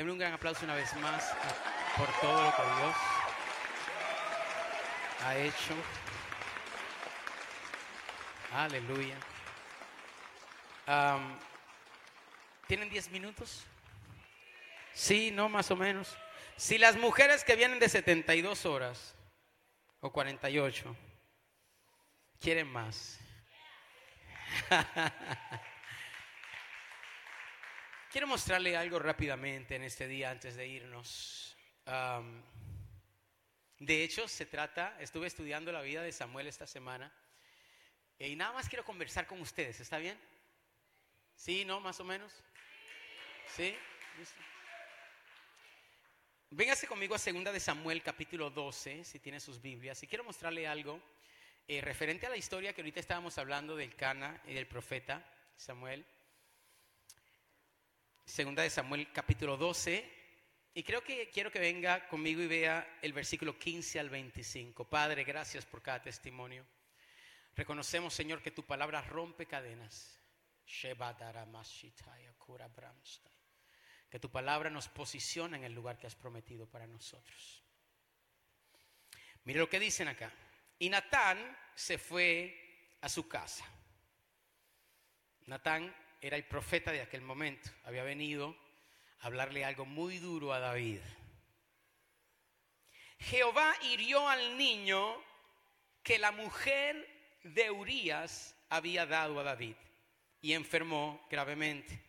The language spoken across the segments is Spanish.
Denme un gran aplauso una vez más por todo lo que Dios ha hecho. Aleluya. ¿Tienen 10 minutos? Sí, no, más o menos. Si las mujeres que vienen de 72 horas o 48 quieren más. Quiero mostrarle algo rápidamente en este día antes de irnos. Am, de hecho, se trata, estuve estudiando la vida de Samuel esta semana y nada más quiero conversar con ustedes, ¿está bien? ¿Sí, no, más o menos? ¿Sí? ¿Listo? Véngase conmigo a segunda de Samuel capítulo 12, si tiene sus Biblias, y quiero mostrarle algo eh, referente a la historia que ahorita estábamos hablando del Cana y del profeta Samuel. Segunda de Samuel capítulo 12, y creo que quiero que venga conmigo y vea el versículo 15 al 25. Padre, gracias por cada testimonio. Reconocemos, Señor, que tu palabra rompe cadenas. Que tu palabra nos posiciona en el lugar que has prometido para nosotros. Mire lo que dicen acá. Y Natán se fue a su casa. Natán era el profeta de aquel momento. Había venido a hablarle algo muy duro a David. Jehová hirió al niño que la mujer de Urías había dado a David y enfermó gravemente.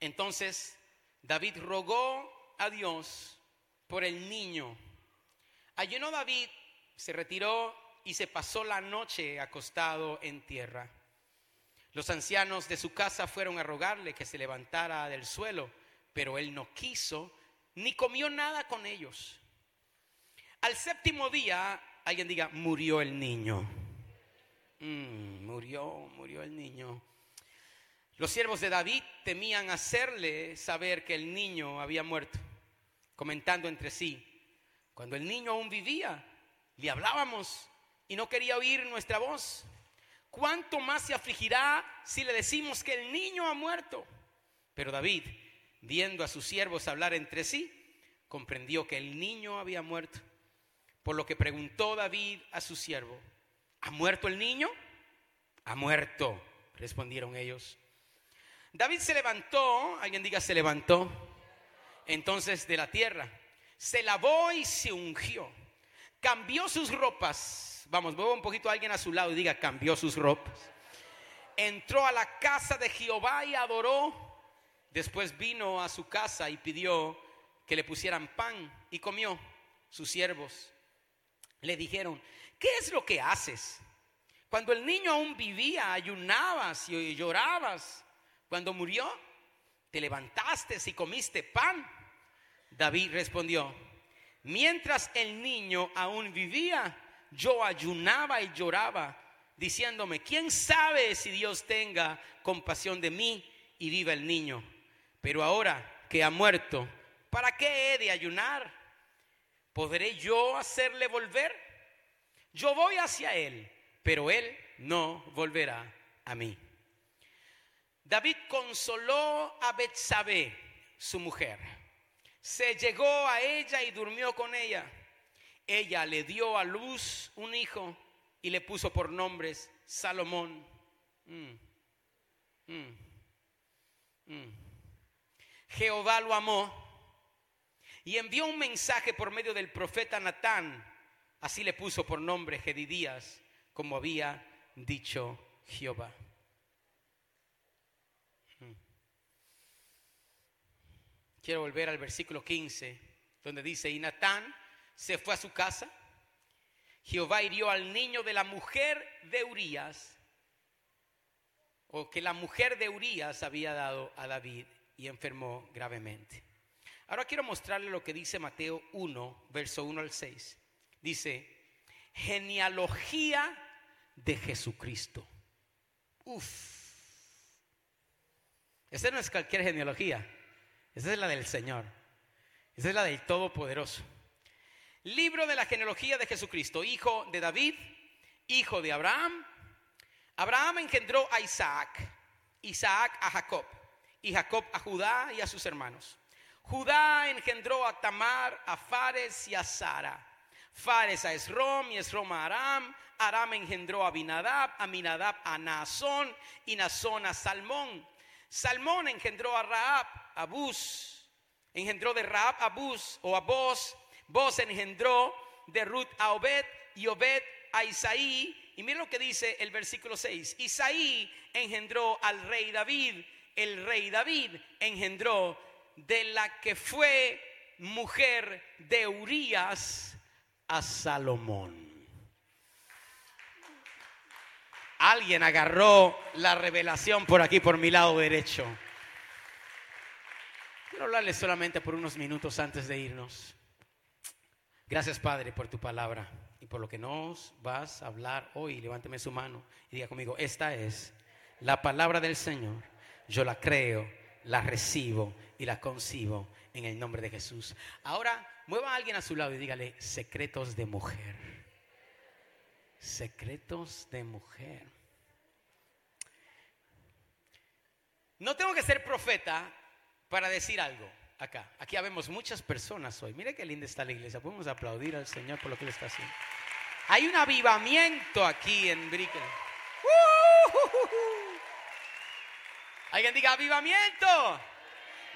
Entonces David rogó a Dios por el niño. Ayunó David, se retiró y se pasó la noche acostado en tierra. Los ancianos de su casa fueron a rogarle que se levantara del suelo, pero él no quiso ni comió nada con ellos. Al séptimo día, alguien diga, murió el niño. Mm, murió, murió el niño. Los siervos de David temían hacerle saber que el niño había muerto, comentando entre sí, cuando el niño aún vivía, le hablábamos y no quería oír nuestra voz. ¿Cuánto más se afligirá si le decimos que el niño ha muerto? Pero David, viendo a sus siervos hablar entre sí, comprendió que el niño había muerto. Por lo que preguntó David a su siervo, ¿ha muerto el niño? Ha muerto, respondieron ellos. David se levantó, alguien diga se levantó, entonces de la tierra, se lavó y se ungió, cambió sus ropas, vamos, mueva un poquito a alguien a su lado y diga cambió sus ropas, entró a la casa de Jehová y adoró, después vino a su casa y pidió que le pusieran pan y comió, sus siervos le dijeron, ¿qué es lo que haces? Cuando el niño aún vivía, ayunabas y llorabas. Cuando murió, te levantaste y comiste pan. David respondió, mientras el niño aún vivía, yo ayunaba y lloraba, diciéndome, ¿quién sabe si Dios tenga compasión de mí y viva el niño? Pero ahora que ha muerto, ¿para qué he de ayunar? ¿Podré yo hacerle volver? Yo voy hacia él, pero él no volverá a mí. David consoló a Betsabé, su mujer. Se llegó a ella y durmió con ella. Ella le dio a luz un hijo y le puso por nombres Salomón. Mm, mm, mm. Jehová lo amó y envió un mensaje por medio del profeta Natán. Así le puso por nombre Gedidías, como había dicho Jehová. Quiero volver al versículo 15, donde dice, y Natán se fue a su casa. Jehová hirió al niño de la mujer de Urías, o que la mujer de Urías había dado a David y enfermó gravemente. Ahora quiero mostrarle lo que dice Mateo 1, verso 1 al 6. Dice, genealogía de Jesucristo. Uf. Esta no es cualquier genealogía. Esa es la del Señor. Esa es la del Todopoderoso. Libro de la genealogía de Jesucristo, hijo de David, hijo de Abraham. Abraham engendró a Isaac, Isaac a Jacob, y Jacob a Judá y a sus hermanos. Judá engendró a Tamar, a Fares y a Sara. Fares a Esrom y Esrom a Aram. Aram engendró a Abinadab, Aminadab a Naasón y Naasón a Salmón. Salmón engendró a Raab, a Bus. Engendró de Raab a Bus o a Boz. Boz engendró de Ruth a Obed y Obed a Isaí. Y mira lo que dice el versículo 6. Isaí engendró al rey David. El rey David engendró de la que fue mujer de Urías a Salomón. Alguien agarró la revelación por aquí, por mi lado derecho. Quiero hablarles solamente por unos minutos antes de irnos. Gracias, Padre, por tu palabra y por lo que nos vas a hablar hoy. Levánteme su mano y diga conmigo, esta es la palabra del Señor. Yo la creo, la recibo y la concibo en el nombre de Jesús. Ahora, mueva a alguien a su lado y dígale, secretos de mujer. Secretos de mujer. No tengo que ser profeta para decir algo acá. Aquí habemos muchas personas hoy. Mire qué linda está la iglesia. Podemos aplaudir al Señor por lo que le está haciendo. Hay un avivamiento aquí en Brickell. Alguien diga avivamiento.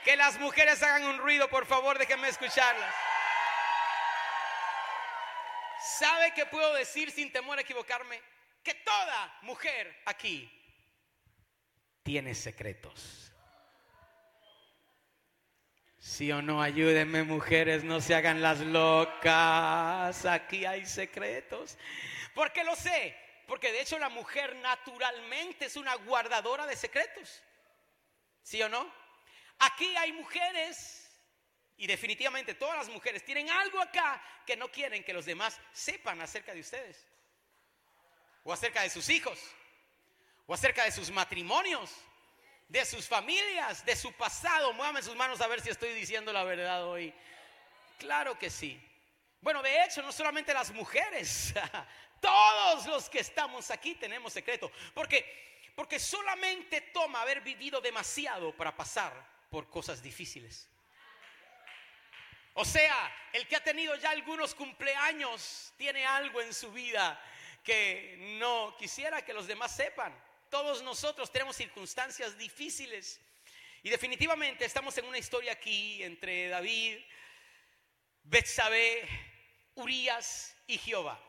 Que las mujeres hagan un ruido, por favor, déjenme escucharlas. ¿Sabe qué puedo decir sin temor a equivocarme? Que toda mujer aquí tiene secretos. Sí o no, ayúdenme mujeres, no se hagan las locas. Aquí hay secretos. Porque lo sé, porque de hecho la mujer naturalmente es una guardadora de secretos. ¿Sí o no? Aquí hay mujeres, y definitivamente todas las mujeres tienen algo acá que no quieren que los demás sepan acerca de ustedes. O acerca de sus hijos. O acerca de sus matrimonios de sus familias, de su pasado. Muévame sus manos a ver si estoy diciendo la verdad hoy. Claro que sí. Bueno, de hecho, no solamente las mujeres, todos los que estamos aquí tenemos secreto. Porque, porque solamente toma haber vivido demasiado para pasar por cosas difíciles. O sea, el que ha tenido ya algunos cumpleaños tiene algo en su vida que no quisiera que los demás sepan. Todos nosotros tenemos circunstancias difíciles. Y definitivamente estamos en una historia aquí entre David, Betsabé, Urias y Jehová.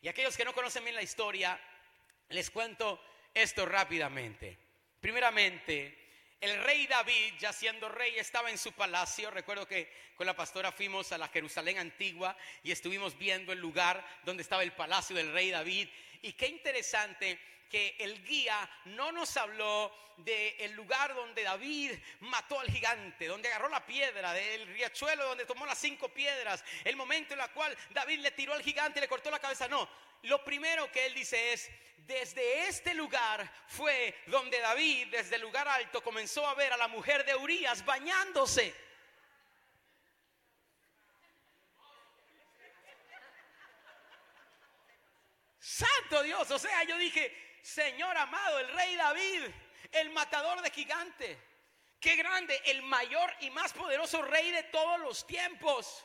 Y aquellos que no conocen bien la historia, les cuento esto rápidamente. Primeramente, el rey David, ya siendo rey, estaba en su palacio. Recuerdo que con la pastora fuimos a la Jerusalén antigua y estuvimos viendo el lugar donde estaba el palacio del rey David. Y qué interesante que el guía no nos habló del el lugar donde David mató al gigante, donde agarró la piedra, del riachuelo donde tomó las cinco piedras, el momento en el cual David le tiró al gigante y le cortó la cabeza. No, lo primero que él dice es, desde este lugar fue donde David, desde el lugar alto, comenzó a ver a la mujer de Urias bañándose. Santo Dios, o sea, yo dije, Señor amado, el rey David, el matador de gigantes. Qué grande, el mayor y más poderoso rey de todos los tiempos.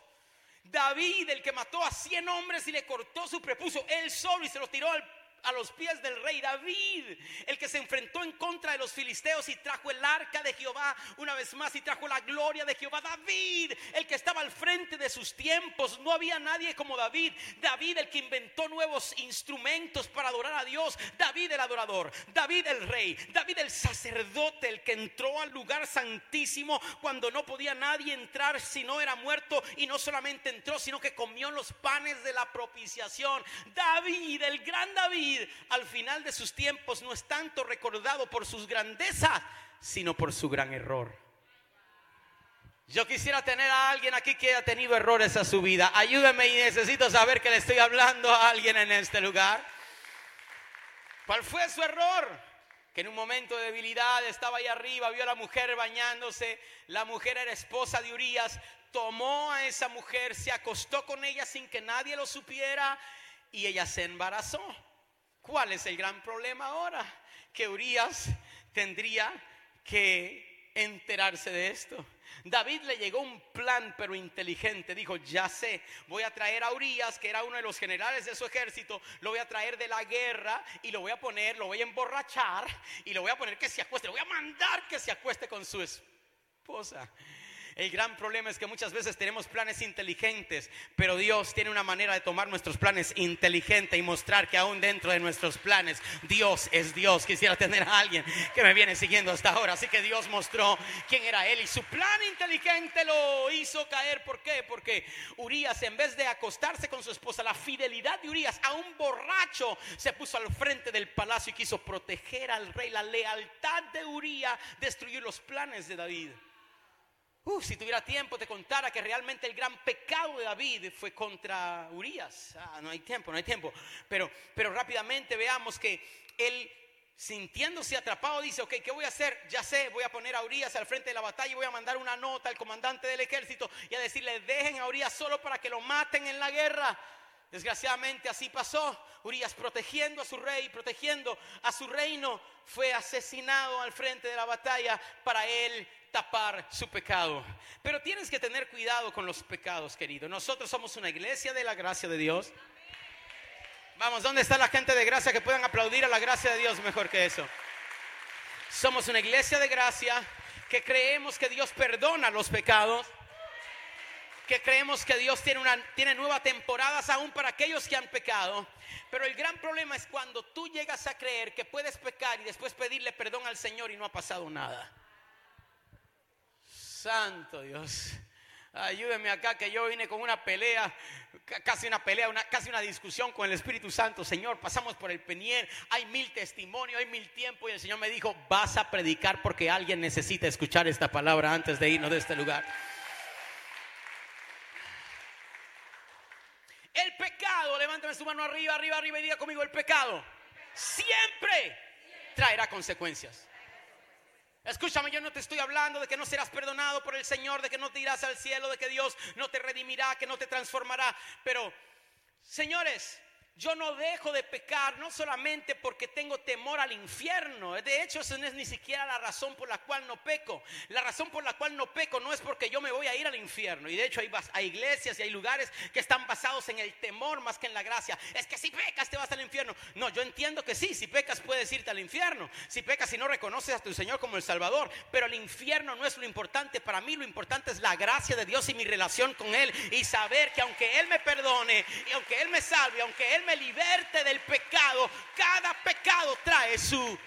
David, el que mató a 100 hombres y le cortó su prepuso, él solo y se lo tiró al a los pies del rey David, el que se enfrentó en contra de los filisteos y trajo el arca de Jehová una vez más y trajo la gloria de Jehová. David, el que estaba al frente de sus tiempos, no había nadie como David. David, el que inventó nuevos instrumentos para adorar a Dios. David el adorador, David el rey, David el sacerdote, el que entró al lugar santísimo cuando no podía nadie entrar si no era muerto y no solamente entró, sino que comió los panes de la propiciación. David, el gran David al final de sus tiempos no es tanto recordado por sus grandezas, sino por su gran error. Yo quisiera tener a alguien aquí que haya tenido errores a su vida. Ayúdeme y necesito saber que le estoy hablando a alguien en este lugar. ¿Cuál fue su error? Que en un momento de debilidad estaba ahí arriba, vio a la mujer bañándose. La mujer era esposa de Urias. Tomó a esa mujer, se acostó con ella sin que nadie lo supiera y ella se embarazó. ¿Cuál es el gran problema ahora? Que Urias tendría que enterarse de esto. David le llegó un plan pero inteligente. Dijo, ya sé, voy a traer a Urias, que era uno de los generales de su ejército, lo voy a traer de la guerra y lo voy a poner, lo voy a emborrachar y lo voy a poner que se acueste, lo voy a mandar que se acueste con su esposa. El gran problema es que muchas veces tenemos planes inteligentes, pero Dios tiene una manera de tomar nuestros planes inteligentes y mostrar que aún dentro de nuestros planes Dios es Dios. Quisiera tener a alguien que me viene siguiendo hasta ahora. Así que Dios mostró quién era Él y su plan inteligente lo hizo caer. ¿Por qué? Porque Urias, en vez de acostarse con su esposa, la fidelidad de Urias a un borracho se puso al frente del palacio y quiso proteger al rey. La lealtad de Urias destruyó los planes de David. Uh, si tuviera tiempo te contara que realmente el gran pecado de David fue contra Urias. Ah, no hay tiempo, no hay tiempo. Pero, pero rápidamente veamos que él sintiéndose atrapado dice, ok, ¿qué voy a hacer? Ya sé, voy a poner a Urias al frente de la batalla y voy a mandar una nota al comandante del ejército y a decirle, dejen a Urias solo para que lo maten en la guerra. Desgraciadamente así pasó. Urias protegiendo a su rey, protegiendo a su reino, fue asesinado al frente de la batalla para él tapar su pecado. Pero tienes que tener cuidado con los pecados, querido. Nosotros somos una iglesia de la gracia de Dios. Vamos, ¿dónde está la gente de gracia que puedan aplaudir a la gracia de Dios mejor que eso? Somos una iglesia de gracia que creemos que Dios perdona los pecados, que creemos que Dios tiene, una, tiene nuevas temporadas aún para aquellos que han pecado. Pero el gran problema es cuando tú llegas a creer que puedes pecar y después pedirle perdón al Señor y no ha pasado nada. Santo Dios. Ayúdeme acá que yo vine con una pelea, casi una pelea, una, casi una discusión con el Espíritu Santo. Señor, pasamos por el Peniel, hay mil testimonios, hay mil tiempo y el Señor me dijo, vas a predicar porque alguien necesita escuchar esta palabra antes de irnos de este lugar. El pecado, levántame su mano arriba, arriba, arriba y diga conmigo, el pecado siempre traerá consecuencias. Escúchame, yo no te estoy hablando de que no serás perdonado por el Señor, de que no te irás al cielo, de que Dios no te redimirá, que no te transformará. Pero, señores, yo no dejo de pecar no solamente porque tengo temor al infierno. De hecho, esa no es ni siquiera la razón por la cual no peco. La razón por la cual no peco no es porque yo me voy a ir al infierno. Y de hecho hay, hay iglesias y hay lugares que están basados en el temor más que en la gracia. Es que si pecas te vas al infierno. No, yo entiendo que sí, si pecas puedes irte al infierno. Si pecas y no reconoces a tu Señor como el Salvador. Pero el infierno no es lo importante para mí. Lo importante es la gracia de Dios y mi relación con Él. Y saber que aunque Él me perdone y aunque Él me salve, aunque Él me liberte del pecado, cada pecado trae su...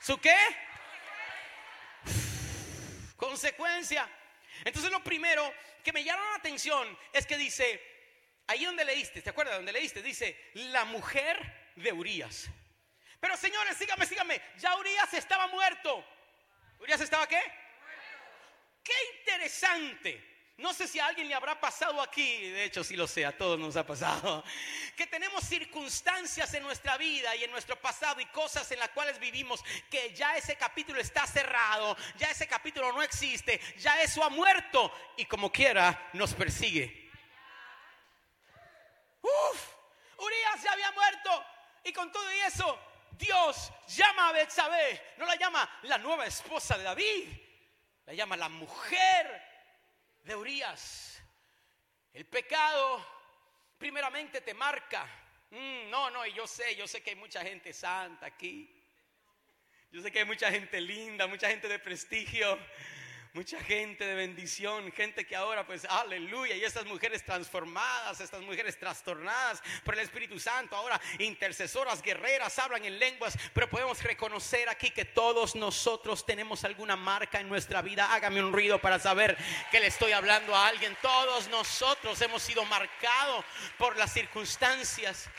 ¿Su qué? Consecuencia. Entonces lo primero que me llama la atención es que dice, ahí donde leíste, ¿te acuerdas donde leíste? Dice, la mujer de Urias. Pero señores, síganme, síganme, ya Urias estaba muerto. ¿Urias estaba qué? Qué interesante no sé si a alguien le habrá pasado aquí, de hecho sí lo sé, a todos nos ha pasado, que tenemos circunstancias en nuestra vida y en nuestro pasado y cosas en las cuales vivimos que ya ese capítulo está cerrado, ya ese capítulo no existe, ya eso ha muerto y como quiera nos persigue. Uf, Urias ya había muerto y con todo y eso Dios llama a Betsabé, no la llama la nueva esposa de David, la llama la mujer El pecado primeramente te marca. Mm, no, no, y yo sé, yo sé que hay mucha gente santa aquí. Yo sé que hay mucha gente linda, mucha gente de prestigio mucha gente de bendición, gente que ahora pues aleluya, y estas mujeres transformadas, estas mujeres trastornadas por el Espíritu Santo, ahora intercesoras, guerreras, hablan en lenguas, pero podemos reconocer aquí que todos nosotros tenemos alguna marca en nuestra vida. Hágame un ruido para saber que le estoy hablando a alguien. Todos nosotros hemos sido marcados por las circunstancias.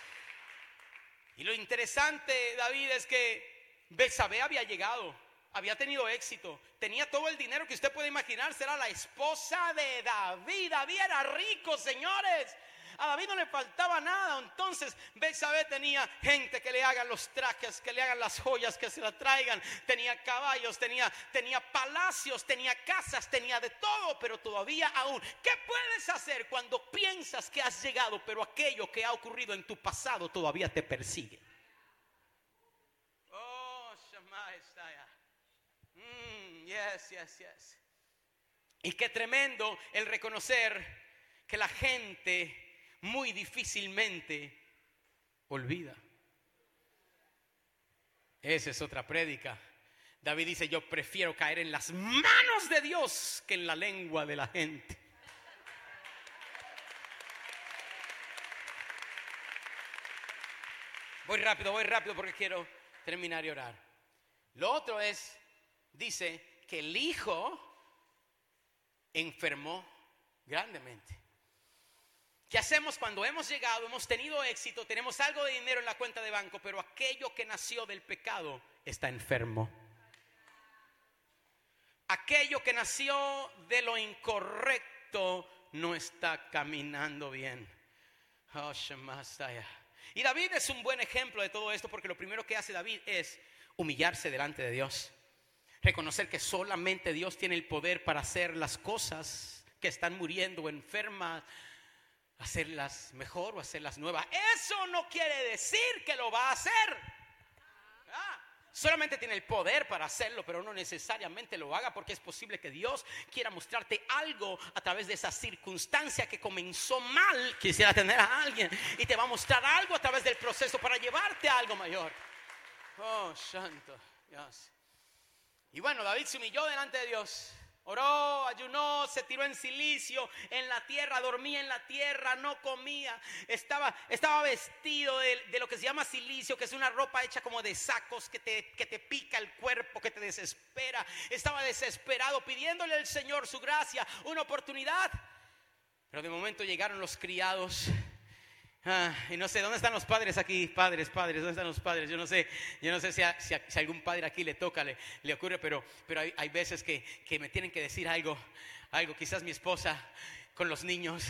Y lo interesante, David, es que Betsabé había llegado había tenido éxito, tenía todo el dinero que usted puede imaginar, será la esposa de David. David era rico, señores. A David no le faltaba nada. Entonces, Betsabé tenía gente que le hagan los trajes, que le hagan las joyas, que se la traigan. Tenía caballos, tenía, tenía palacios, tenía casas, tenía de todo, pero todavía aún. ¿Qué puedes hacer cuando piensas que has llegado, pero aquello que ha ocurrido en tu pasado todavía te persigue? Oh, Shemai Mm. Yes, yes, yes. Y qué tremendo el reconocer que la gente muy difícilmente olvida. Esa es otra prédica. David dice, yo prefiero caer en las manos de Dios que en la lengua de la gente. Voy rápido, voy rápido porque quiero terminar y orar. Lo otro es, dice que el hijo enfermó grandemente. ¿Qué hacemos cuando hemos llegado, hemos tenido éxito, tenemos algo de dinero en la cuenta de banco, pero aquello que nació del pecado está enfermo? Aquello que nació de lo incorrecto no está caminando bien. Oh, y David es un buen ejemplo de todo esto porque lo primero que hace David es humillarse delante de Dios. Reconocer que solamente Dios tiene el poder para hacer las cosas que están muriendo o enfermas hacerlas mejor o hacerlas nuevas. Eso no quiere decir que lo va a hacer. Ah, solamente tiene el poder para hacerlo, pero no necesariamente lo haga porque es posible que Dios quiera mostrarte algo a través de esa circunstancia que comenzó mal. Quisiera tener a alguien y te va a mostrar algo a través del proceso para llevarte a algo mayor. Oh, santo Dios. Y bueno, David se humilló delante de Dios. Oró, ayunó, se tiró en silicio, en la tierra, dormía en la tierra, no comía. Estaba, estaba vestido de, lo que se llama silicio, que es una ropa hecha como de sacos que te, que te pica el cuerpo, que te desespera. Estaba desesperado pidiéndole al Señor su gracia, una oportunidad. Pero de momento llegaron los criados Ah, y no sé, ¿dónde están los padres aquí? Padres, padres, ¿dónde están los padres? Yo no sé, yo no sé si a, algún padre aquí le toca, le, le ocurre, pero, pero hay, hay veces que, que, me tienen que decir algo, algo, quizás mi esposa con los niños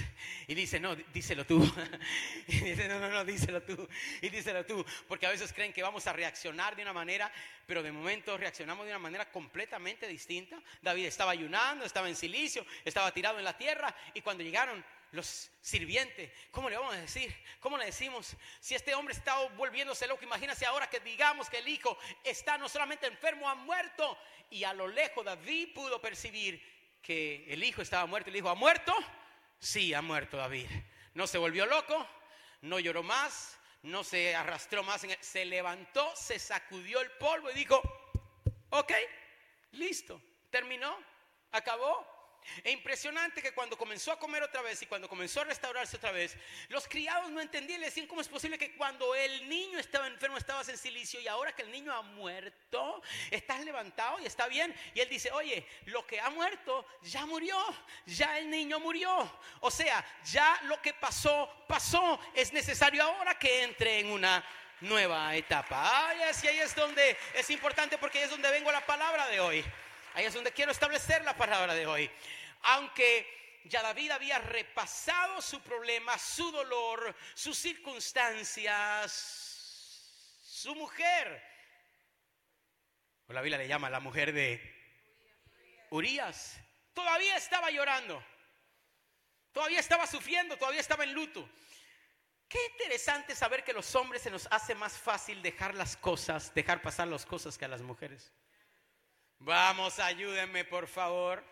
y dice, no, díselo tú. Y dice, no, no, no, díselo tú. Y díselo tú. Porque a veces creen que vamos a reaccionar de una manera, pero de momento reaccionamos de una manera completamente distinta. David estaba ayunando, estaba en silicio, estaba tirado en la tierra y cuando llegaron los sirvientes, ¿cómo le vamos a decir? ¿Cómo le decimos? Si este hombre está volviéndose loco, imagínese ahora que digamos que el hijo está no solamente enfermo, ha muerto. Y a lo lejos David pudo percibir que el hijo estaba muerto. Y le dijo, ¿ha muerto? Sí, ha muerto David. No se volvió loco, no lloró más, no se arrastró más, se levantó, se sacudió el polvo y dijo, ok, listo, terminó, acabó, es impresionante que cuando comenzó a comer otra vez y cuando comenzó a restaurarse otra vez, los criados no entendían, le decían cómo es posible que cuando el niño estaba enfermo estabas en silicio y ahora que el niño ha muerto, estás levantado y está bien. Y él dice, oye, lo que ha muerto ya murió, ya el niño murió. O sea, ya lo que pasó, pasó. Es necesario ahora que entre en una nueva etapa. Ay, así ahí es donde es importante porque ahí es donde vengo la palabra de hoy. Ahí es donde quiero establecer la palabra de hoy. Aunque ya David había repasado su problema, su dolor, sus circunstancias, su mujer, o la Biblia le llama la mujer de Urias, todavía estaba llorando, todavía estaba sufriendo, todavía estaba en luto. Qué interesante saber que los hombres se nos hace más fácil dejar las cosas, dejar pasar las cosas que a las mujeres. Vamos, ayúdenme, por favor.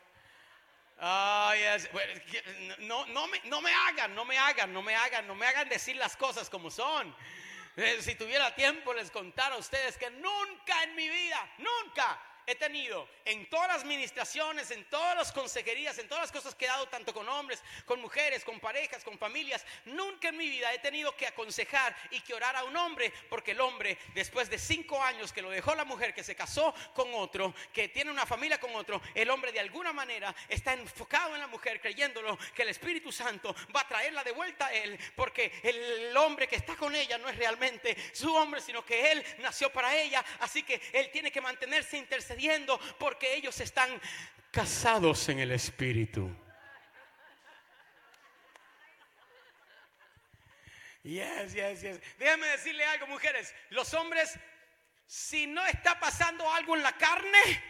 no, no, me, no me hagan, no me hagan, no me hagan, no me hagan decir las cosas como son. Eh, si tuviera tiempo les contara a ustedes que nunca en mi vida, nunca he tenido en todas las administraciones, en todas las consejerías, en todas las cosas que he dado, tanto con hombres, con mujeres, con parejas, con familias, nunca en mi vida he tenido que aconsejar y que orar a un hombre, porque el hombre, después de cinco años que lo dejó la mujer, que se casó con otro, que tiene una familia con otro, el hombre de alguna manera está enfocado en la mujer, creyéndolo que el Espíritu Santo va a traerla de vuelta a él, porque el hombre que está con ella no es realmente su hombre, sino que él nació para ella, así que él tiene que mantenerse intercediendo porque ellos están casados en el Espíritu. Yes, yes, yes. Déjame decirle algo, mujeres. Los hombres, si no está pasando algo en la carne,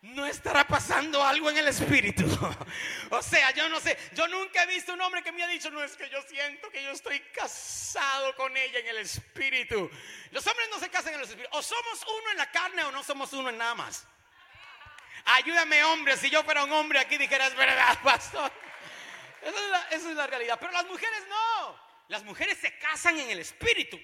no estará pasando algo en el espíritu. O sea, yo no sé, yo nunca he visto un hombre que me ha dicho, no es que yo siento que yo estoy casado con ella en el espíritu. Los hombres no se casan en el espíritu. O somos uno en la carne o no somos uno en nada más. Ayúdame, hombre, si yo fuera un hombre aquí dijeras, verdad, pastor. Es, esa es la realidad. Pero las mujeres no. Las mujeres se casan en el espíritu.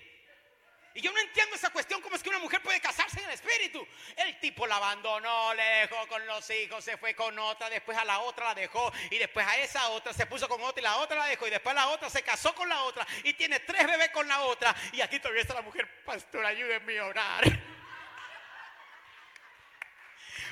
Y yo no entiendo esa cuestión, cómo es que una mujer puede casarse en el espíritu. El tipo la abandonó, le dejó con los hijos, se fue con otra, después a la otra la dejó y después a esa otra se puso con otra y la otra la dejó y después la otra se casó con la otra y tiene tres bebés con la otra. Y aquí todavía está la mujer, pastor, ayúdenme a orar.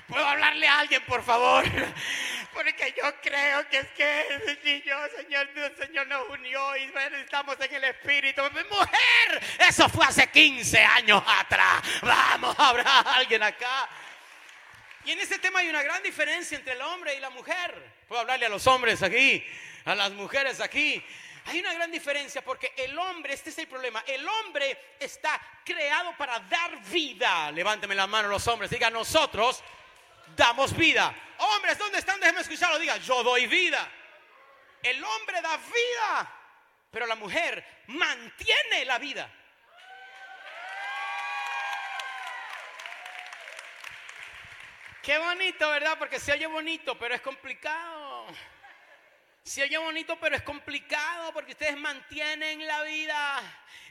¿Puedo hablarle a alguien, por favor? Porque yo creo que es que el niño, Señor, el Señor nos unió y estamos en el Espíritu. Mujer, eso fue hace 15 años atrás. Vamos, habrá alguien acá. Y en este tema hay una gran diferencia entre el hombre y la mujer. Puedo hablarle a los hombres aquí, a las mujeres aquí. Hay una gran diferencia porque el hombre, este es el problema, el hombre está creado para dar vida. Levánteme la mano los hombres, diga nosotros damos vida. Hombres, ¿dónde están? Déjenme escucharlo. Diga, yo doy vida. El hombre da vida, pero la mujer mantiene la vida. Qué bonito, ¿verdad? Porque se oye bonito, pero es complicado. Se oye bonito, pero es complicado porque ustedes mantienen la vida.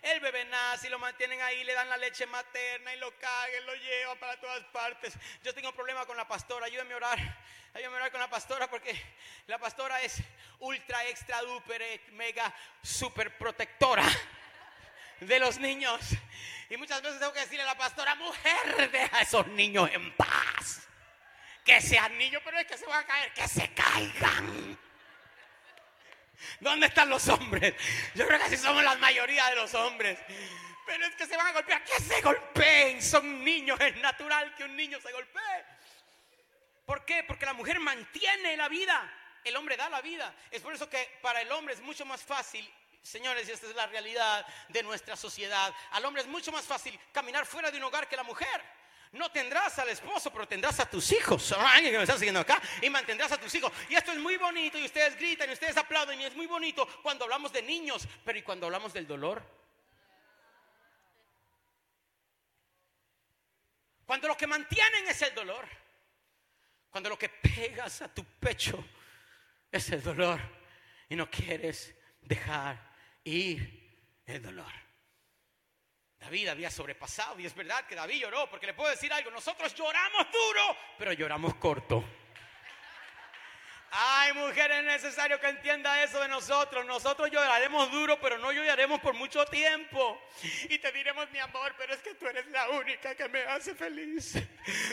El bebé nace y lo mantienen ahí, le dan la leche materna y lo caguen, lo llevan para todas partes. Yo tengo un problema con la pastora, ayúdenme a orar. Ayúdenme a orar con la pastora porque la pastora es ultra, extra, duper, mega, super protectora de los niños. Y muchas veces tengo que decirle a la pastora, mujer, deja a esos niños en paz. Que sean niños, pero es que se van a caer, que se caigan. ¿Dónde están los hombres? Yo creo que así somos la mayoría de los hombres. Pero es que se van a golpear. Que se golpeen. Son niños. Es natural que un niño se golpee. ¿Por qué? Porque la mujer mantiene la vida. El hombre da la vida. Es por eso que para el hombre es mucho más fácil Señores, y esta es la realidad de nuestra sociedad. Al hombre es mucho más fácil caminar fuera de un hogar que la mujer. No tendrás al esposo, pero tendrás a tus hijos. Alguien que me está siguiendo acá. Y mantendrás a tus hijos. Y esto es muy bonito. Y ustedes gritan y ustedes aplauden. Y es muy bonito cuando hablamos de niños. Pero ¿y cuando hablamos del dolor? Cuando lo que mantienen es el dolor. Cuando lo que pegas a tu pecho es el dolor. Y no quieres dejar ir el dolor. David había sobrepasado y es verdad que David lloró, porque le puedo decir algo, nosotros lloramos duro, pero lloramos corto. Ay, mujer, es necesario que entienda eso de nosotros. Nosotros lloraremos duro, pero no lloraremos por mucho tiempo. Y te diremos, mi amor, pero es que tú eres la única que me hace feliz.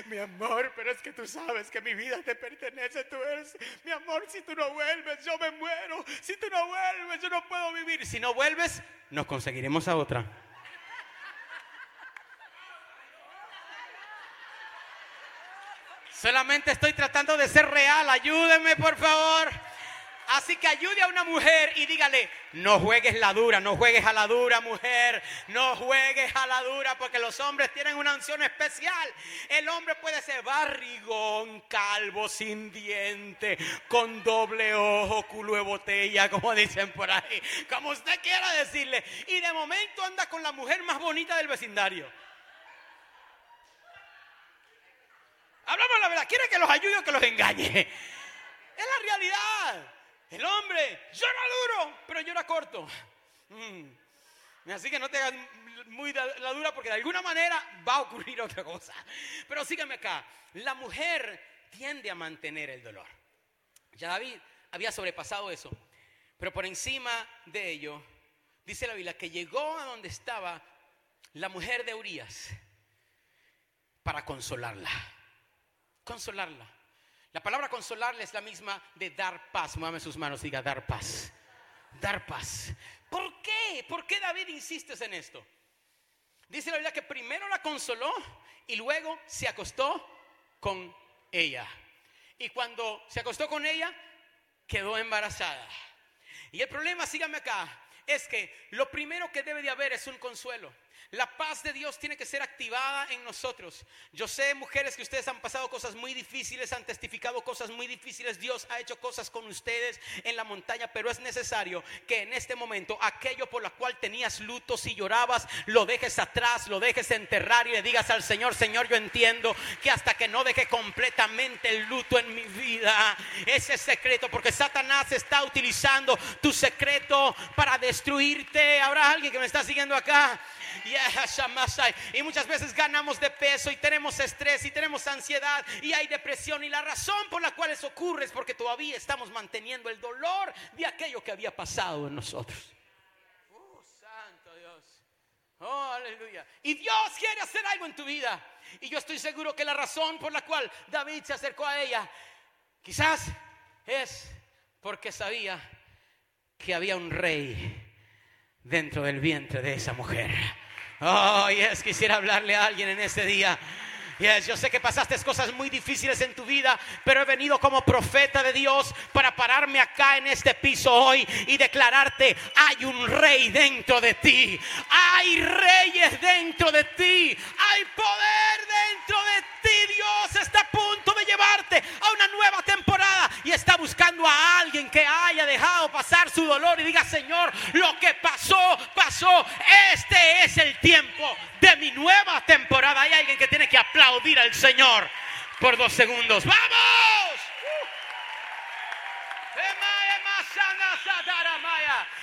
Mi amor, pero es que tú sabes que mi vida te pertenece. Tú eres, mi amor, si tú no vuelves, yo me muero. Si tú no vuelves, yo no puedo vivir. Si no vuelves, nos conseguiremos a otra. Solamente estoy tratando de ser real. Ayúdenme, por favor. Así que ayude a una mujer y dígale, no juegues la dura, no juegues a la dura, mujer, no juegues a la dura, porque los hombres tienen una unción especial. El hombre puede ser barrigón, calvo, sin diente, con doble ojo, culo de botella, como dicen por ahí, como usted quiera decirle. Y de momento anda con la mujer más bonita del vecindario. Hablamos la verdad. ¿Quiere que los ayude o que los engañe? Es la realidad. El hombre llora duro, pero llora corto. Mm. Así que no te hagas muy la dura porque de alguna manera va a ocurrir otra cosa. Pero síganme acá. La mujer tiende a mantener el dolor. Ya David había sobrepasado eso. Pero por encima de ello, dice la Biblia que llegó a donde estaba la mujer de Urias para consolarla consolarla. La palabra consolarla es la misma de dar paz. Muévame sus manos, diga dar paz. Dar paz. ¿Por qué? ¿Por qué David insiste en esto? Dice la Biblia que primero la consoló y luego se acostó con ella. Y cuando se acostó con ella, quedó embarazada. Y el problema, síganme acá, es que lo primero que debe de haber es un consuelo. La paz de Dios tiene que ser activada en nosotros. Yo sé, mujeres, que ustedes han pasado cosas muy difíciles, han testificado cosas muy difíciles. Dios ha hecho cosas con ustedes en la montaña, pero es necesario que en este momento aquello por lo cual tenías lutos y llorabas, lo dejes atrás, lo dejes enterrar y le digas al Señor, Señor, yo entiendo que hasta que no deje completamente el luto en mi vida, ese secreto, porque Satanás está utilizando tu secreto para destruirte. Habrá alguien que me está siguiendo acá. Y muchas veces ganamos de peso y tenemos estrés y tenemos ansiedad y hay depresión. Y la razón por la cual eso ocurre es porque todavía estamos manteniendo el dolor de aquello que había pasado en nosotros. Oh, santo Dios. Oh, aleluya. Y Dios quiere hacer algo en tu vida. Y yo estoy seguro que la razón por la cual David se acercó a ella, quizás es porque sabía que había un rey dentro del vientre de esa mujer. Oh, yes, quisiera hablarle a alguien en este día. Yo sé que pasaste cosas muy difíciles en tu vida, pero he venido como profeta de Dios para pararme acá en este piso hoy y declararte, hay un rey dentro de ti, hay reyes dentro de ti, hay poder dentro de ti. Dios está a punto de llevarte a una nueva temporada y está buscando a alguien que haya dejado pasar su dolor y diga, Señor, lo que pasó, pasó. Este es el tiempo de mi nueva temporada. Hay alguien que tiene que aplaudir al Señor por dos segundos. ¡Vamos!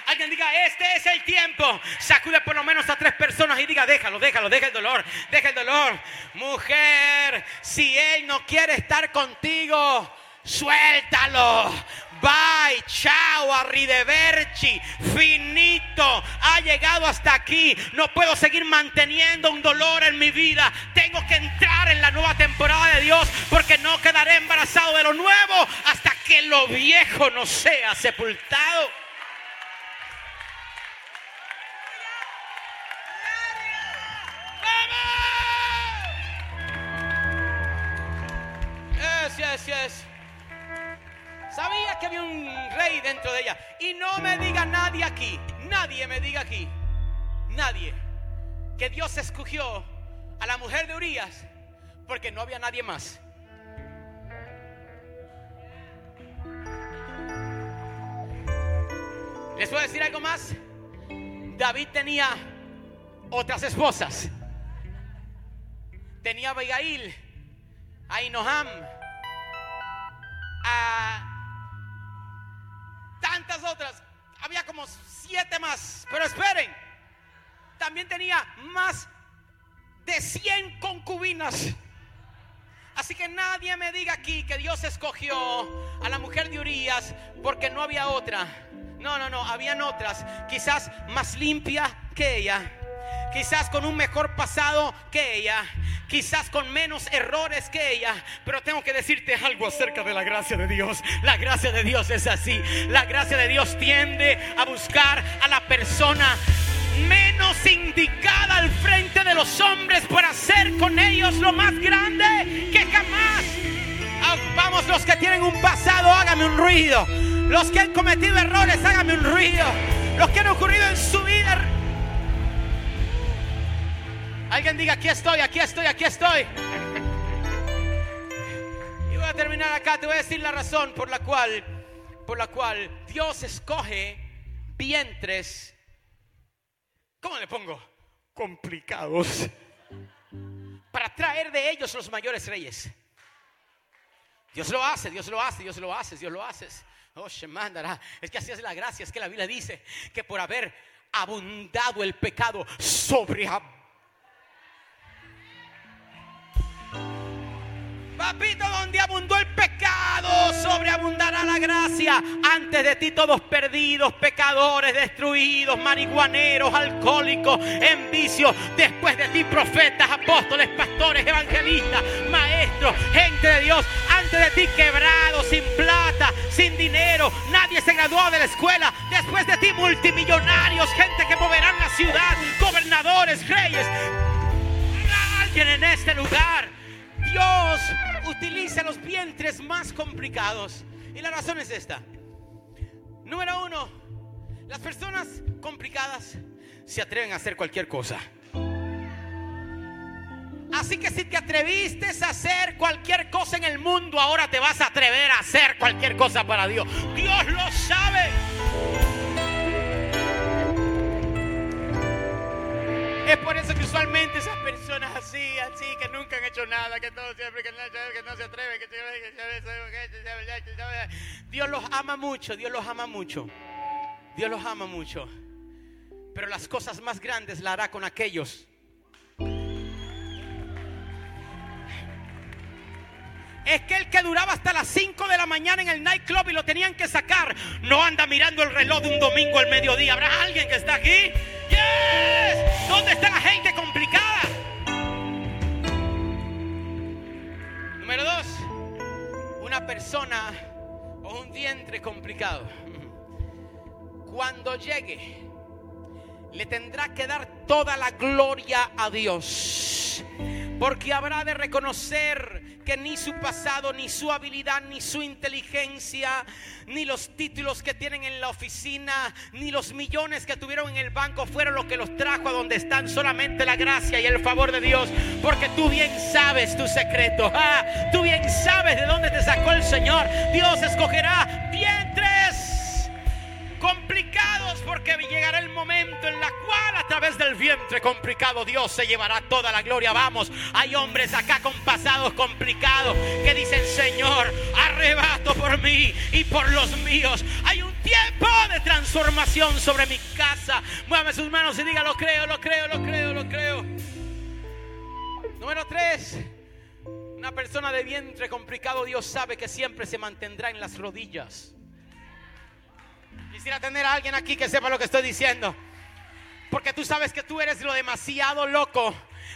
Alguien diga, este es el tiempo. Sacude por lo menos a tres personas y diga, déjalo, déjalo, deja el dolor, deja el dolor. Mujer, si él no quiere estar contigo, suéltalo. Bye, chao, arrivederci, finito. Ha llegado hasta aquí. No puedo seguir manteniendo un dolor en mi vida. Tengo que entrar en la nueva temporada de Dios porque no quedaré embarazado de lo nuevo hasta que lo viejo no sea sepultado. Yes, yes, yes. Sabía que había un rey dentro de ella. Y no me diga nadie aquí, nadie me diga aquí, nadie, que Dios escogió a la mujer de Urias porque no había nadie más. ¿Les puedo decir algo más? David tenía otras esposas. Tenía a Abigail, a Inoham, a tantas otras. Había como siete más. Pero esperen, también tenía más de 100 concubinas. Así que nadie me diga aquí que Dios escogió a la mujer de Urias porque no había otra. No, no, no, habían otras, quizás más limpia que ella quizás con un mejor pasado que ella, quizás con menos errores que ella, pero tengo que decirte algo acerca de la gracia de Dios. La gracia de Dios es así. La gracia de Dios tiende a buscar a la persona menos indicada al frente de los hombres para hacer con ellos lo más grande que jamás. Ah, vamos, los que tienen un pasado, hágame un ruido. Los que han cometido errores, hágame un ruido. Los que han ocurrido en su vida, Alguien diga, aquí estoy, aquí estoy, aquí estoy. Y voy a terminar acá, te voy a decir la razón por la cual, por la cual Dios escoge vientres, ¿cómo le pongo? Complicados. Para traer de ellos los mayores reyes. Dios lo hace, Dios lo hace, Dios lo hace, Dios lo hace. Oh, mandará. Es que así es la gracia, es que la Biblia dice que por haber abundado el pecado, sobre Papito, donde abundó el pecado, sobreabundará la gracia. Antes de ti todos perdidos, pecadores, destruidos, marihuaneros, alcohólicos, en vicio. Después de ti profetas, apóstoles, pastores, evangelistas, maestros, gente de Dios. Antes de ti quebrados, sin plata, sin dinero. Nadie se graduó de la escuela. Después de ti multimillonarios, gente que moverán la ciudad, gobernadores, reyes. Alguien en este lugar Dios utiliza los vientres más complicados. Y la razón es esta. Número uno, las personas complicadas se atreven a hacer cualquier cosa. Así que si te atreviste a hacer cualquier cosa en el mundo, ahora te vas a atrever a hacer cualquier cosa para Dios. Dios lo sabe. Es por eso que usualmente esas personas así, así, que nunca han hecho nada, que todo siempre, que no, que no se atreven, que Dios los ama mucho, Dios los ama mucho. Dios los ama mucho. Pero las cosas más grandes la hará con aquellos es que el que duraba hasta las 5 de la mañana en el nightclub y lo tenían que sacar, no anda mirando el reloj de un domingo al mediodía. ¿Habrá alguien que está aquí? ¿Dónde está la gente complicada? Número dos, una persona o un vientre complicado. Cuando llegue, le tendrá que dar toda la gloria a Dios. Porque habrá de reconocer que ni su pasado, ni su habilidad, ni su inteligencia, ni los títulos que tienen en la oficina, ni los millones que tuvieron en el banco fueron lo que los trajo a donde están. Solamente la gracia y el favor de Dios. Porque tú bien sabes tu secreto. Ah, tú bien sabes de dónde te sacó el Señor. Dios escogerá complicados porque llegará el momento en la cual a través del vientre complicado Dios se llevará toda la gloria. Vamos, hay hombres acá con pasados complicados que dicen, Señor, arrebato por mí y por los míos. Hay un tiempo de transformación sobre mi casa. Muévame sus manos y diga, lo creo, lo creo, lo creo, lo creo. Número tres. Una persona de vientre complicado, Dios sabe que siempre se mantendrá en las rodillas. Quisiera tener a alguien aquí que sepa lo que estoy diciendo. Porque tú sabes que tú eres lo demasiado loco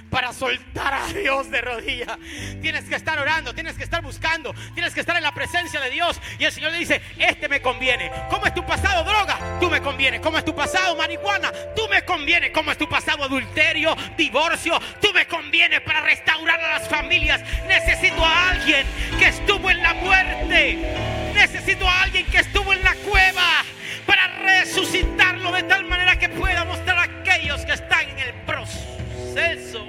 para soltar a Dios de rodillas. Tienes que estar orando, tienes que estar buscando, tienes que estar en la presencia de Dios. Y el Señor le dice, este me conviene. ¿Cómo es tu pasado droga? Tú me conviene. ¿Cómo es tu pasado marihuana? Tú me conviene. ¿Cómo es tu pasado adulterio, divorcio? Tú me conviene para restaurar a las familias. Necesito a alguien que estuvo en la muerte. Necesito a alguien que estuvo en la cueva resucitarlo de tal manera que pueda mostrar a aquellos que están en el proceso.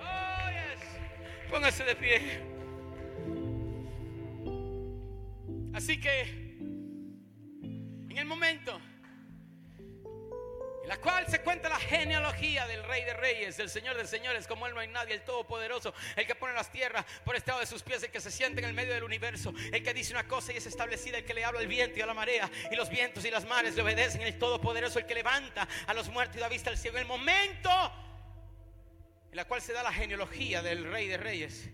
Oh, Póngase de pie. Así que, en el momento la cual se cuenta la genealogía del Rey de Reyes, del Señor de Señores, como Él no hay nadie, el Todopoderoso, el que pone las tierras por estado de sus pies, el que se siente en el medio del universo, el que dice una cosa y es establecida, el que le habla al viento y a la marea, y los vientos y las mares le obedecen, el Todopoderoso, el que levanta a los muertos y da vista al cielo. En el momento en la cual se da la genealogía del Rey de Reyes,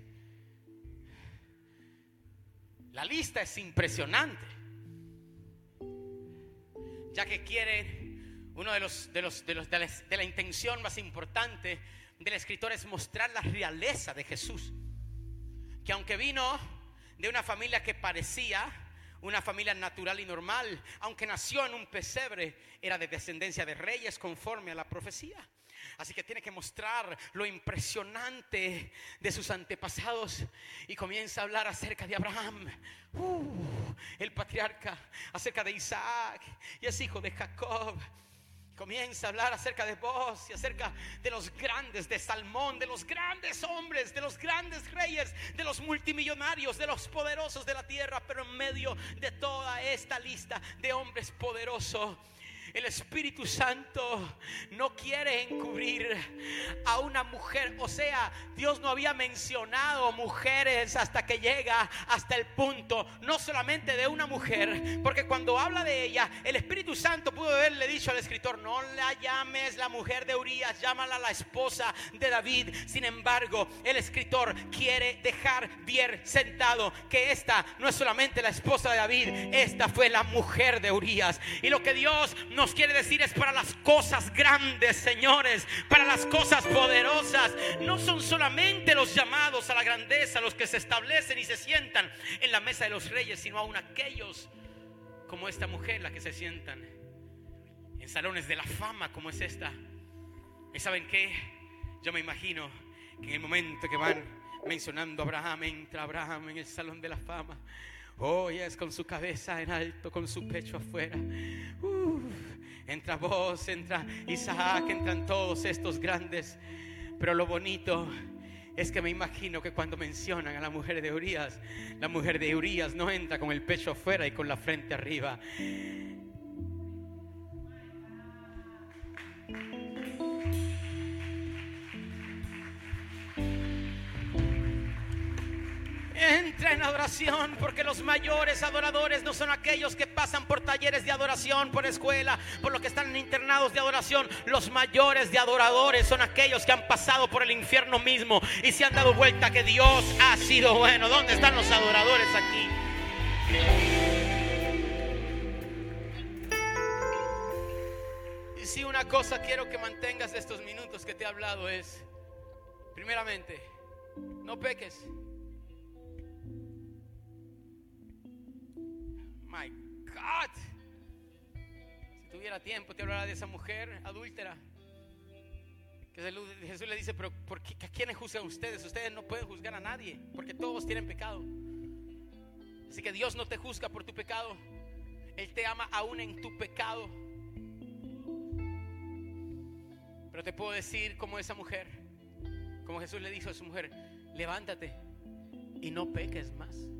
la lista es impresionante, ya que quiere uno de los, de los, de los de la, intención más importante del escritor es mostrar la realeza de Jesús. Que aunque vino de una familia que parecía una familia natural y normal, aunque nació en un pesebre, era de descendencia de reyes conforme a la profecía. Así que tiene que mostrar lo impresionante de sus antepasados y comienza a hablar acerca de Abraham, uh, el patriarca, acerca de Isaac y es hijo de Jacob Comienza a hablar acerca de vos y acerca de los grandes de Salmón, de los grandes hombres, de los grandes reyes, de los multimillonarios, de los poderosos de la tierra, pero en medio de toda esta lista de hombres poderosos el Espíritu Santo no quiere encubrir a una mujer. O sea, Dios no había mencionado mujeres hasta que llega hasta el punto, no solamente de una mujer, porque cuando habla de ella, el Espíritu Santo pudo haberle dicho al escritor, no la llames la mujer de Urias, llámala la esposa de David. Sin embargo, el escritor quiere dejar bien sentado que esta no es solamente la esposa de David, esta fue la mujer de Urias. Y lo que Dios no quiere decir es para las cosas grandes, señores, para las cosas poderosas. No son solamente los llamados a la grandeza los que se establecen y se sientan en la mesa de los reyes, sino aún aquellos como esta mujer, la que se sientan en salones de la fama como es esta. ¿Y saben qué? Yo me imagino que en el momento que van mencionando a Abraham, entra Abraham en el salón de la fama. Oh, es con su cabeza en alto, con su pecho afuera. Uf, entra vos, entra Isaac, entran todos estos grandes. Pero lo bonito es que me imagino que cuando mencionan a la mujer de Urias, la mujer de Urias no entra con el pecho afuera y con la frente arriba. Entra en adoración porque los mayores adoradores no son aquellos que pasan por talleres de adoración, por escuela, por los que están internados de adoración. Los mayores de adoradores son aquellos que han pasado por el infierno mismo y se han dado vuelta que Dios ha sido bueno. ¿Dónde están los adoradores aquí? Y si una cosa quiero que mantengas estos minutos que te he hablado es, primeramente, no peques. Si tuviera tiempo, te hablara de esa mujer adúltera. Que Jesús le dice, pero ¿por qué, ¿a quiénes juzgan ustedes? Ustedes no pueden juzgar a nadie, porque todos tienen pecado. Así que Dios no te juzga por tu pecado. Él te ama aún en tu pecado. Pero te puedo decir como esa mujer, como Jesús le dijo a su mujer, levántate y no peques más.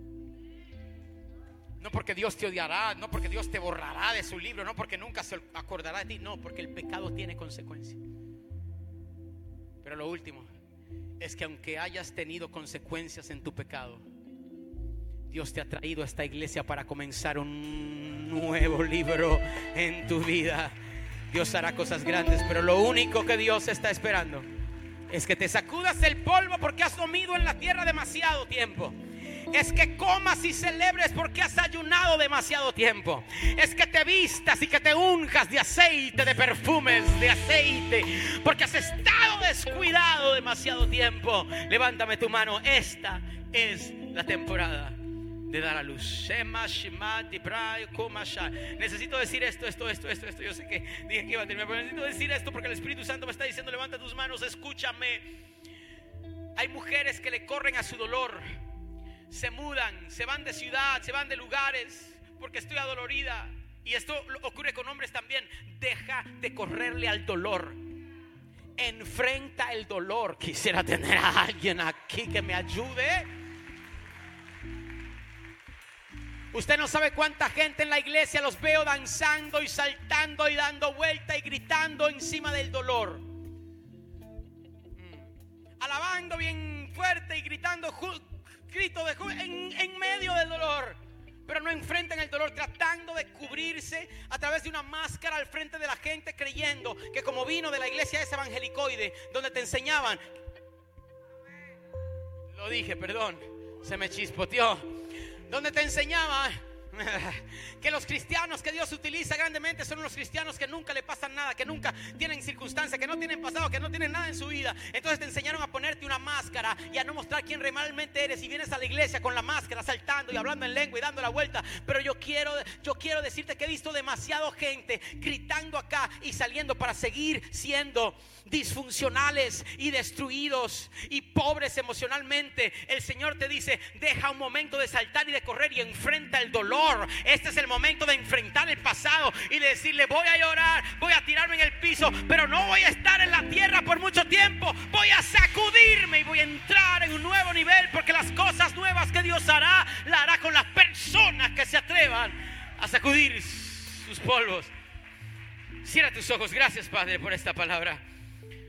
No porque Dios te odiará, no porque Dios te borrará de su libro, no porque nunca se acordará de ti, no, porque el pecado tiene consecuencias. Pero lo último es que aunque hayas tenido consecuencias en tu pecado, Dios te ha traído a esta iglesia para comenzar un nuevo libro en tu vida. Dios hará cosas grandes, pero lo único que Dios está esperando es que te sacudas el polvo porque has comido en la tierra demasiado tiempo es que comas y celebres porque has ayunado demasiado tiempo. Es que te vistas y que te unjas de aceite, de perfumes, de aceite, porque has estado descuidado demasiado tiempo. Levántame tu mano, esta es la temporada de dar a luz. Necesito decir esto, esto, esto, esto, esto. Yo sé que dije que iba a terminar, pero necesito decir esto porque el Espíritu Santo me está diciendo, levanta tus manos, escúchame. Hay mujeres que le corren a su dolor se mudan, se van de ciudad, se van de lugares, porque estoy adolorida. Y esto ocurre con hombres también. Deja de correrle al dolor. Enfrenta el dolor. Quisiera tener a alguien aquí que me ayude. Usted no sabe cuánta gente en la iglesia los veo danzando y saltando y dando vuelta y gritando encima del dolor. Mm. Alabando bien fuerte y gritando grito de en, en medio del dolor pero no enfrentan el dolor tratando de cubrirse a través de una máscara al frente de la gente creyendo que como vino de la iglesia ese evangelicoide donde te enseñaban. Lo dije, perdón, se me chispoteó, donde te enseñaba que los cristianos que Dios utiliza grandemente son los cristianos que nunca le pasan nada, que nunca tienen circunstancias, que no tienen pasado, que no tienen nada en su vida. Entonces te enseñaron a ponerte una máscara y a no mostrar quién realmente eres. Y vienes a la iglesia con la máscara, saltando y hablando en lengua y dando la vuelta. Pero yo quiero, yo quiero decirte que he visto demasiado gente gritando acá y saliendo para seguir siendo disfuncionales y destruidos y pobres emocionalmente. El Señor te dice, deja un momento de saltar y de correr y enfrenta el dolor este es el momento de enfrentar el pasado y de decirle, voy a llorar, voy a tirarme en el piso, pero no voy a estar en la tierra por mucho tiempo. Voy a sacudirme y voy a entrar en un nuevo nivel porque las cosas nuevas que Dios hará, la hará con las personas que se atrevan a sacudir sus polvos. Cierra tus ojos. Gracias, Padre, por esta palabra.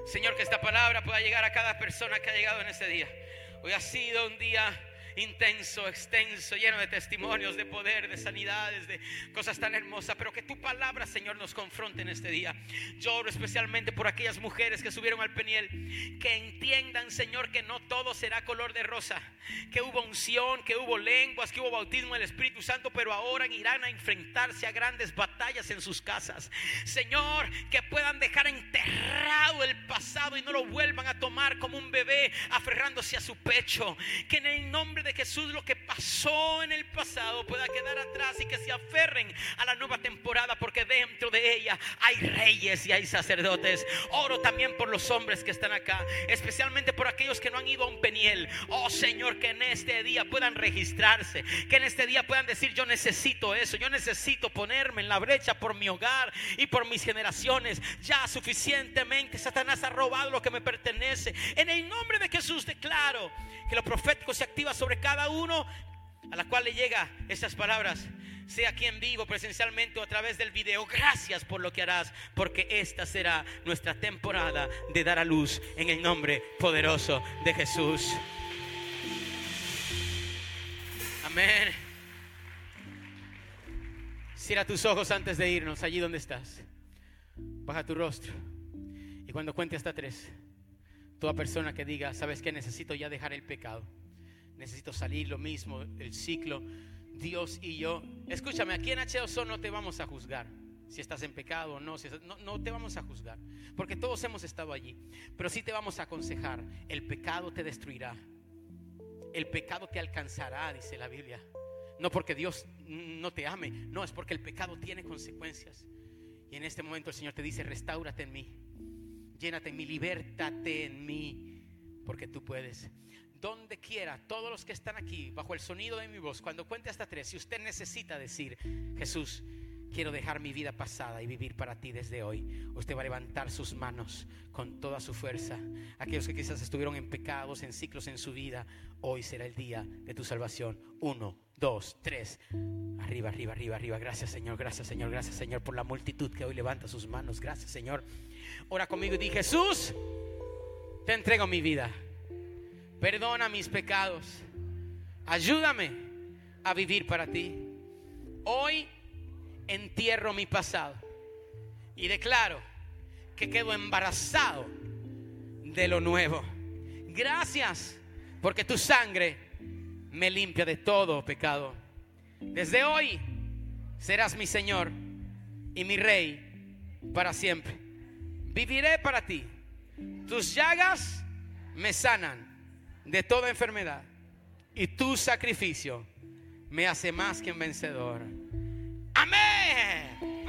Señor, que esta palabra pueda llegar a cada persona que ha llegado en este día. Hoy ha sido un día intenso, extenso, lleno de testimonios, de poder, de sanidades, de cosas tan hermosas, pero que tu palabra, Señor, nos confronte en este día. Lloro especialmente por aquellas mujeres que subieron al peniel, que entiendan, Señor, que no todo será color de rosa, que hubo unción, que hubo lenguas, que hubo bautismo del Espíritu Santo, pero ahora irán a enfrentarse a grandes batallas en sus casas. Señor, que puedan dejar enterrado el pasado y no lo vuelvan a tomar como un bebé aferrándose a su pecho. Que en el nombre de Jesús lo que pasó en el pasado pueda quedar atrás y que se aferren a la nueva temporada porque dentro de ella hay reyes y hay sacerdotes. Oro también por los hombres que están acá, especialmente por aquellos que no han ido a un peniel. Oh Señor, que en este día puedan registrarse, que en este día puedan decir yo necesito eso, yo necesito ponerme en la brecha por mi hogar y por mis generaciones. Ya suficientemente Satanás ha robado lo que me pertenece. En el nombre de Jesús declaro que lo profético se activa sobre cada uno a la cual le llega estas palabras, sea aquí en vivo, presencialmente o a través del video. Gracias por lo que harás, porque esta será nuestra temporada de dar a luz en el nombre poderoso de Jesús. Amén. Cierra tus ojos antes de irnos, allí donde estás. Baja tu rostro. Y cuando cuente hasta tres, toda persona que diga, ¿sabes que Necesito ya dejar el pecado. Necesito salir lo mismo, el ciclo. Dios y yo. Escúchame, aquí en HOSO no te vamos a juzgar. Si estás en pecado o no, no, no te vamos a juzgar. Porque todos hemos estado allí. Pero sí te vamos a aconsejar. El pecado te destruirá. El pecado te alcanzará, dice la Biblia. No porque Dios no te ame. No, es porque el pecado tiene consecuencias. Y en este momento el Señor te dice, restaurate en mí llénate en mí, libértate en mí, porque tú puedes. Donde quiera, todos los que están aquí, bajo el sonido de mi voz, cuando cuente hasta tres, si usted necesita decir, Jesús, quiero dejar mi vida pasada y vivir para ti desde hoy. Usted va a levantar sus manos con toda su fuerza. Aquellos que quizás estuvieron en pecados, en ciclos en su vida, hoy será el día de tu salvación. Uno, dos, tres. Arriba, arriba, arriba, arriba. Gracias Señor, gracias Señor, gracias Señor por la multitud que hoy levanta sus manos. Gracias Señor. Ora conmigo y di, Jesús, te entrego mi vida. Perdona mis pecados. Ayúdame a vivir para ti. Hoy entierro mi pasado y declaro que quedo embarazado de lo nuevo. Gracias porque tu sangre me limpia de todo pecado. Desde hoy serás mi Señor y mi Rey para siempre. Viviré para ti. Tus llagas me sanan de toda enfermedad y tu sacrificio me hace más que un vencedor. Amén.